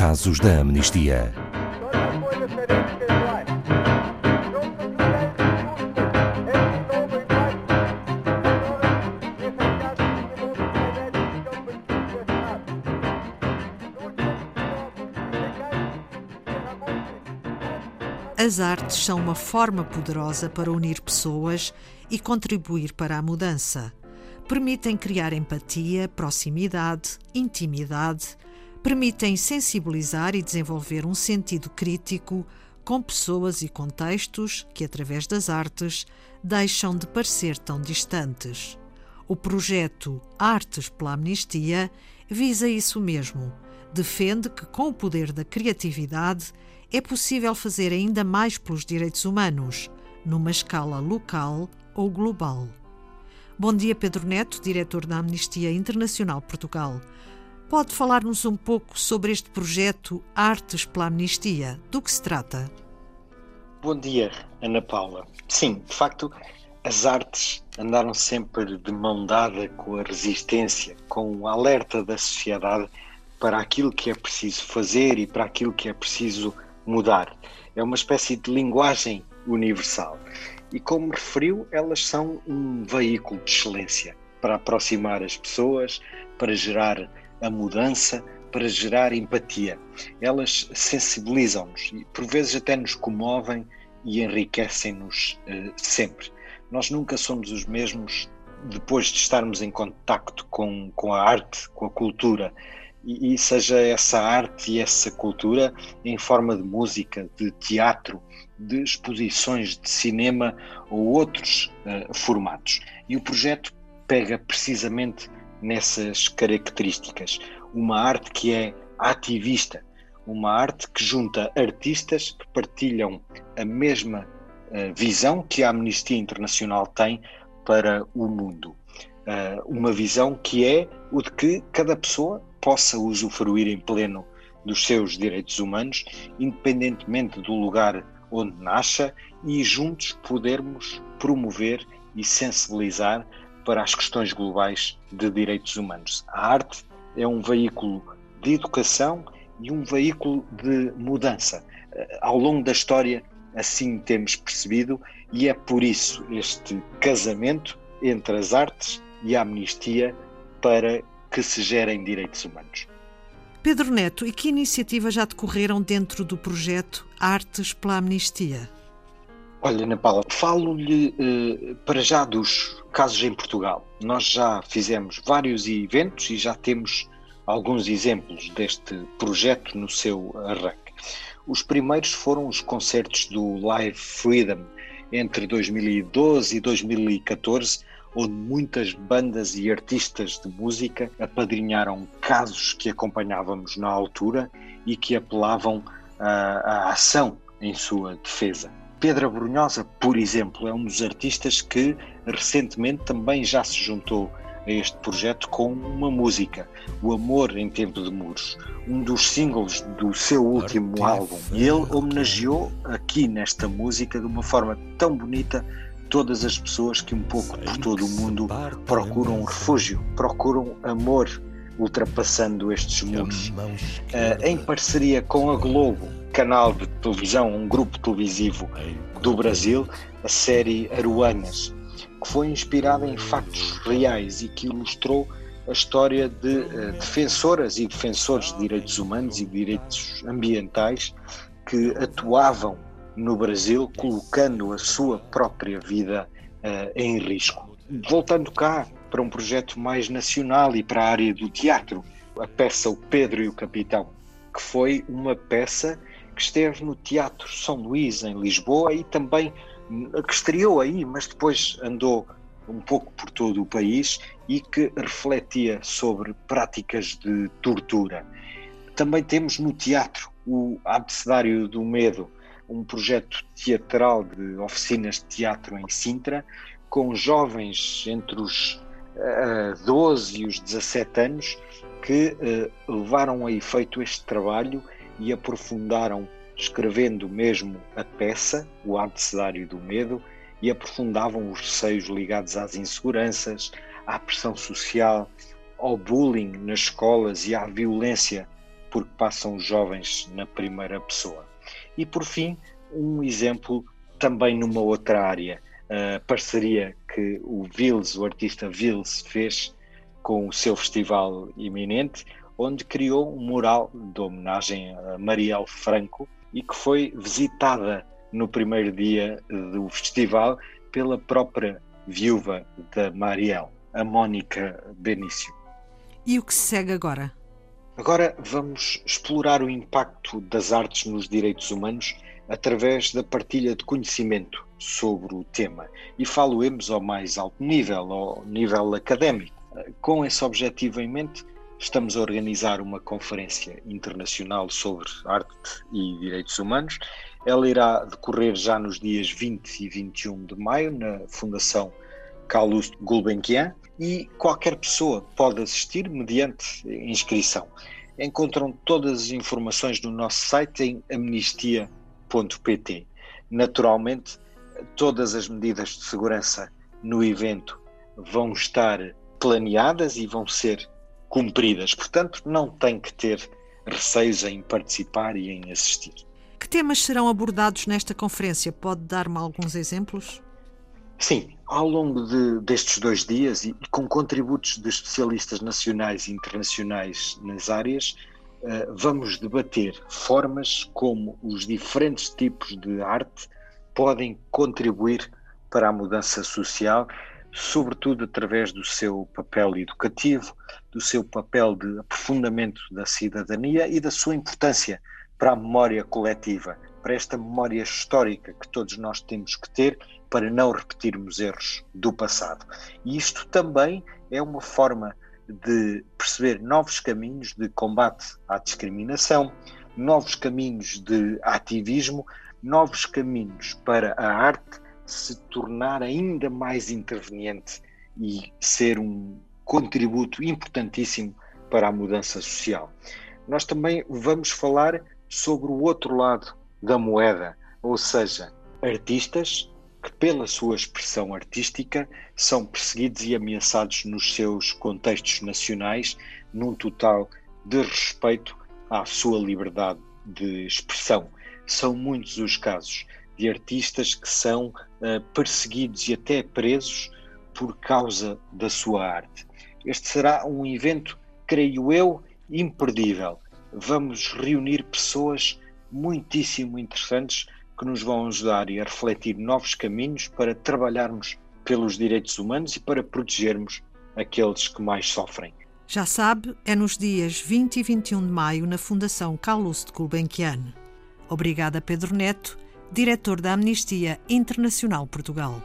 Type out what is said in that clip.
casos da amnistia. As artes são uma forma poderosa para unir pessoas e contribuir para a mudança. Permitem criar empatia, proximidade, intimidade, permitem sensibilizar e desenvolver um sentido crítico com pessoas e contextos que, através das artes, deixam de parecer tão distantes. O projeto Artes pela Amnistia visa isso mesmo. Defende que, com o poder da criatividade, é possível fazer ainda mais pelos direitos humanos, numa escala local ou global. Bom dia, Pedro Neto, diretor da Amnistia Internacional Portugal. Pode falar-nos um pouco sobre este projeto Artes pela Amnistia? Do que se trata? Bom dia, Ana Paula. Sim, de facto, as artes andaram sempre de mão dada com a resistência, com o alerta da sociedade para aquilo que é preciso fazer e para aquilo que é preciso mudar. É uma espécie de linguagem universal. E como referiu, elas são um veículo de excelência para aproximar as pessoas, para gerar a mudança, para gerar empatia. Elas sensibilizam-nos e por vezes até nos comovem e enriquecem-nos uh, sempre. Nós nunca somos os mesmos depois de estarmos em contacto com, com a arte, com a cultura e, e, seja essa arte e essa cultura em forma de música, de teatro, de exposições de cinema ou outros uh, formatos. E o projeto pega precisamente nessas características. Uma arte que é ativista, uma arte que junta artistas que partilham a mesma uh, visão que a Amnistia Internacional tem para o mundo. Uh, uma visão que é o de que cada pessoa possa usufruir em pleno dos seus direitos humanos, independentemente do lugar onde nasça, e juntos podermos promover e sensibilizar para as questões globais de direitos humanos. A arte é um veículo de educação e um veículo de mudança. Eh, ao longo da história, assim temos percebido, e é por isso este casamento entre as artes e a amnistia para que se gerem direitos humanos. Pedro Neto, e que iniciativas já decorreram dentro do projeto Artes pela Amnistia? Olha, Ana Paula, falo-lhe eh, para já dos casos em Portugal. Nós já fizemos vários eventos e já temos alguns exemplos deste projeto no seu arranque. Os primeiros foram os concertos do Live Freedom entre 2012 e 2014, onde muitas bandas e artistas de música apadrinharam casos que acompanhávamos na altura e que apelavam à, à ação em sua defesa. Pedra Brunhosa, por exemplo, é um dos artistas que recentemente também já se juntou a este projeto com uma música, O Amor em Tempo de Muros, um dos singles do seu último álbum. E ele homenageou aqui nesta música de uma forma tão bonita todas as pessoas que um pouco por todo o mundo procuram refúgio, procuram amor ultrapassando estes muros. Uh, em parceria com a Globo, canal de televisão, um grupo televisivo do Brasil, a série Aruanas, que foi inspirada em factos reais e que ilustrou a história de uh, defensoras e defensores de direitos humanos e direitos ambientais que atuavam no Brasil, colocando a sua própria vida uh, em risco. Voltando cá para um projeto mais nacional e para a área do teatro, a peça O Pedro e o Capitão, que foi uma peça que esteve no Teatro São Luís, em Lisboa, e também que estreou aí, mas depois andou um pouco por todo o país e que refletia sobre práticas de tortura. Também temos no teatro o Abecedário do Medo, um projeto teatral de oficinas de teatro em Sintra, com jovens entre os uh, eh, 12 e os 17 anos que uh, levaram a efeito este trabalho e aprofundaram, escrevendo mesmo a peça, O Abecedário do Medo, e aprofundavam os receios ligados às inseguranças, à pressão social, ao bullying nas escolas e à violência porque passam os jovens na primeira pessoa. E por fim, um exemplo também numa outra área, a parceria que o Vils, o artista Vils, fez com o seu festival iminente, onde criou um mural de homenagem a Marielle Franco e que foi visitada no primeiro dia do festival pela própria viúva da Marielle, a Mónica Benício. E o que se segue agora? Agora vamos explorar o impacto das artes nos direitos humanos através da partilha de conhecimento sobre o tema e falo-emos ao mais alto nível, ao nível académico. Com esse objetivo em mente, estamos a organizar uma conferência internacional sobre arte e direitos humanos. Ela irá decorrer já nos dias 20 e 21 de maio na Fundação Carlos Gulbenkian e qualquer pessoa pode assistir mediante inscrição. Encontram todas as informações no nosso site em amnistia.pt. Naturalmente, todas as medidas de segurança no evento vão estar planeadas e vão ser cumpridas. Portanto, não tem que ter receios em participar e em assistir. Que temas serão abordados nesta conferência? Pode dar-me alguns exemplos? Sim, ao longo de, destes dois dias e, e, com contributos de especialistas nacionais e internacionais nas áreas, uh, vamos debater formas como os diferentes tipos de arte podem contribuir para a mudança social sobretudo através do seu papel educativo, do seu papel de aprofundamento da cidadania e da sua importância para a memória coletiva, para esta memória histórica que todos nós temos que ter para não repetirmos erros do passado. E isto também é uma forma de perceber novos caminhos de combate à discriminação, novos caminhos de ativismo, novos caminhos para a arte se tornar ainda mais interveniente e ser um contributo importantíssimo para a mudança social. Nós também vamos falar sobre o outro lado da moeda, ou seja, artistas que, pela sua expressão artística, são perseguidos e ameaçados nos seus contextos nacionais, num total desrespeito à sua liberdade de expressão. São muitos os casos de artistas que são uh, perseguidos e até presos por causa da sua arte. Este será um evento, creio eu, imperdível. Vamos reunir pessoas muitíssimo interessantes que nos vão ajudar a refletir novos caminhos para trabalharmos pelos direitos humanos e para protegermos aqueles que mais sofrem. Já sabe, é nos dias 20 e 21 de maio na Fundação Carlos de Gulbenkian. Obrigada, Pedro Neto diretor da Amnistia Internacional Portugal.